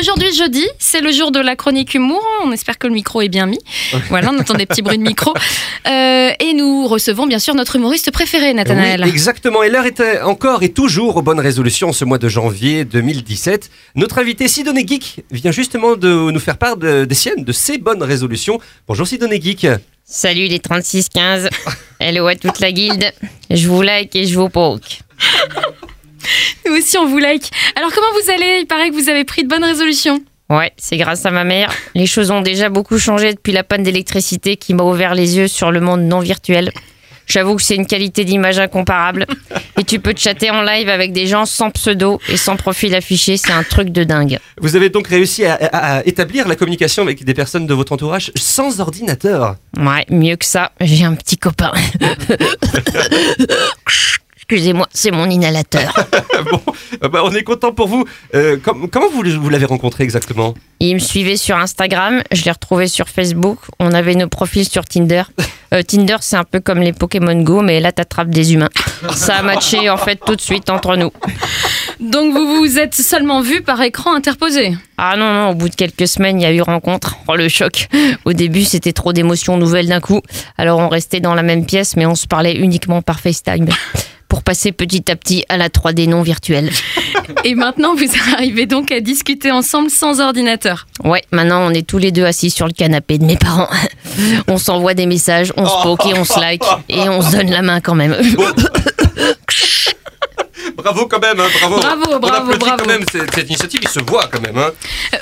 Aujourd'hui, jeudi, c'est le jour de la chronique humour. On espère que le micro est bien mis. Voilà, on entend des petits bruits de micro. Euh, et nous recevons bien sûr notre humoriste préféré, Nathanaël. Oui, exactement. Et l'heure était encore et toujours aux bonnes résolutions ce mois de janvier 2017. Notre invité Sidoné Geek vient justement de nous faire part de, des siennes, de ses bonnes résolutions. Bonjour Sidoné Geek. Salut les 36-15. Hello à toute la guilde. Je vous like et je vous poke. Nous aussi, on vous like. Alors, comment vous allez? Il paraît que vous avez pris de bonnes résolutions. Ouais, c'est grâce à ma mère. Les choses ont déjà beaucoup changé depuis la panne d'électricité qui m'a ouvert les yeux sur le monde non virtuel. J'avoue que c'est une qualité d'image incomparable. Et tu peux chatter en live avec des gens sans pseudo et sans profil affiché, c'est un truc de dingue. Vous avez donc réussi à, à- à établir la communication avec des personnes de votre entourage sans ordinateur. Ouais, mieux que ça, j'ai un petit copain. Excusez-moi, c'est mon inhalateur. bon, euh, bah, on est content pour vous. Euh, com- comment vous, vous l'avez rencontré exactement? Il me suivait sur Instagram, je l'ai retrouvé sur Facebook, on avait nos profils sur Tinder. Euh, Tinder, c'est un peu comme les Pokémon Go, mais là, t'attrapes des humains. Ça a matché, en fait, tout de suite entre nous. Donc, vous vous êtes seulement vu par écran interposé? Ah non, non, au bout de quelques semaines, il y a eu rencontre. Oh, le choc. Au début, c'était trop d'émotions nouvelles d'un coup. Alors, on restait dans la même pièce, mais on se parlait uniquement par FaceTime. Pour passer petit à petit à la 3D non virtuelle. Et maintenant, vous arrivez donc à discuter ensemble sans ordinateur. Ouais, maintenant on est tous les deux assis sur le canapé de mes parents. On s'envoie des messages, on se poke et on se like et on se donne la main quand même. Bravo quand même, hein, bravo. Bravo, On bravo, bravo. quand même cette, cette initiative, il se voit quand même. Hein.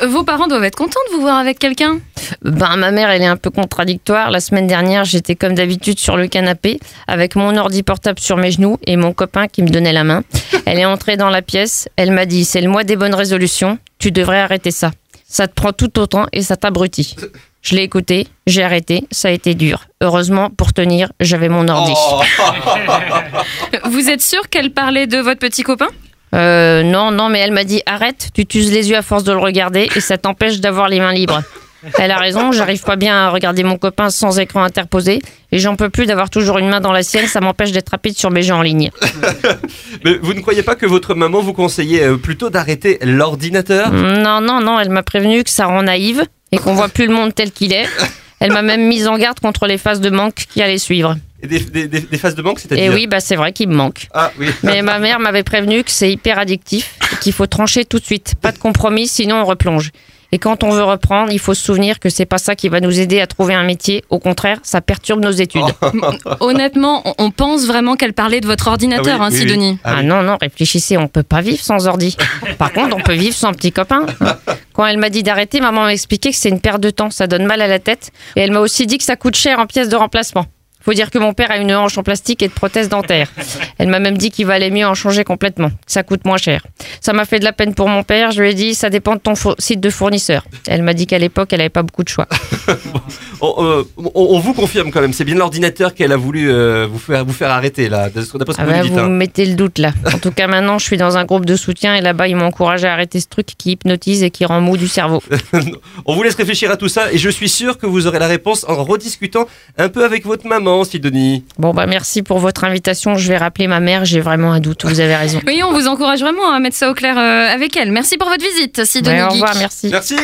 Euh, Vos parents doivent être contents de vous voir avec quelqu'un. Ben ma mère elle est un peu contradictoire. La semaine dernière j'étais comme d'habitude sur le canapé avec mon ordi portable sur mes genoux et mon copain qui me donnait la main. Elle est entrée dans la pièce, elle m'a dit c'est le mois des bonnes résolutions, tu devrais arrêter ça. Ça te prend tout autant et ça t'abrutit. Je l'ai écouté, j'ai arrêté, ça a été dur. Heureusement, pour tenir, j'avais mon ordi. Oh. Vous êtes sûr qu'elle parlait de votre petit copain? Euh, non, non, mais elle m'a dit arrête, tu t'uses les yeux à force de le regarder et ça t'empêche d'avoir les mains libres. Elle a raison, j'arrive pas bien à regarder mon copain sans écran interposé et j'en peux plus d'avoir toujours une main dans la sienne, ça m'empêche d'être rapide sur mes jeux en ligne. Mais vous ne croyez pas que votre maman vous conseillait euh, plutôt d'arrêter l'ordinateur? Non, non, non, elle m'a prévenu que ça rend naïve et qu'on voit plus le monde tel qu'il est. Elle m'a même mise en garde contre les phases de manque qui allaient suivre. Et des, des- des- des phases de manque, c'est-à-dire? Et oui, bah c'est vrai qu'il me manque. Ah oui. Mais ma mère m'avait prévenu que c'est hyper addictif et qu'il faut trancher tout de suite. Pas de compromis, sinon on replonge. Et quand on veut reprendre, il faut se souvenir que c'est pas ça qui va nous aider à trouver un métier. Au contraire, ça perturbe nos études. Honnêtement, on- pense vraiment qu'elle parlait de votre ordinateur, Ah oui, hein, oui, Sidonie. oui. Ah Ah non, non, réfléchissez, on peut pas vivre sans ordi. Par contre, on peut vivre sans petit copain. Quand elle m'a dit d'arrêter, maman m'a expliqué que c'est une perte de temps, ça donne mal à la tête. Et elle m'a aussi dit que ça coûte cher en pièces de remplacement. Faut dire que mon père a une hanche en plastique et de prothèses dentaires. Elle m'a même dit qu'il valait mieux en changer complètement, ça coûte moins cher. Ça m'a fait de la peine pour mon père, je lui ai dit ça dépend de ton site de fournisseur. Elle m'a dit qu'à l'époque, elle avait pas beaucoup de choix. On, euh, on- on vous confirme quand même, c'est bien l'ordinateur qu'elle a voulu euh, vous, faire, vous faire arrêter là, d'après ce que Ah vous bah, hein. me mettez le doute là. En tout cas, maintenant, je suis dans un groupe de soutien et là-bas, ils m'ont encouragé à arrêter ce truc qui hypnotise et qui rend mou du cerveau. On vous laisse réfléchir à tout ça et je suis sûr que vous aurez la réponse en rediscutant un peu avec votre maman, Sidonie. Bon, bah merci pour votre invitation. Je vais rappeler ma mère, j'ai vraiment un doute. Vous avez raison. Oui, on vous encourage vraiment à mettre ça au clair euh, avec elle. Merci pour votre visite, Sidonie Ouais, au revoir, merci. Merci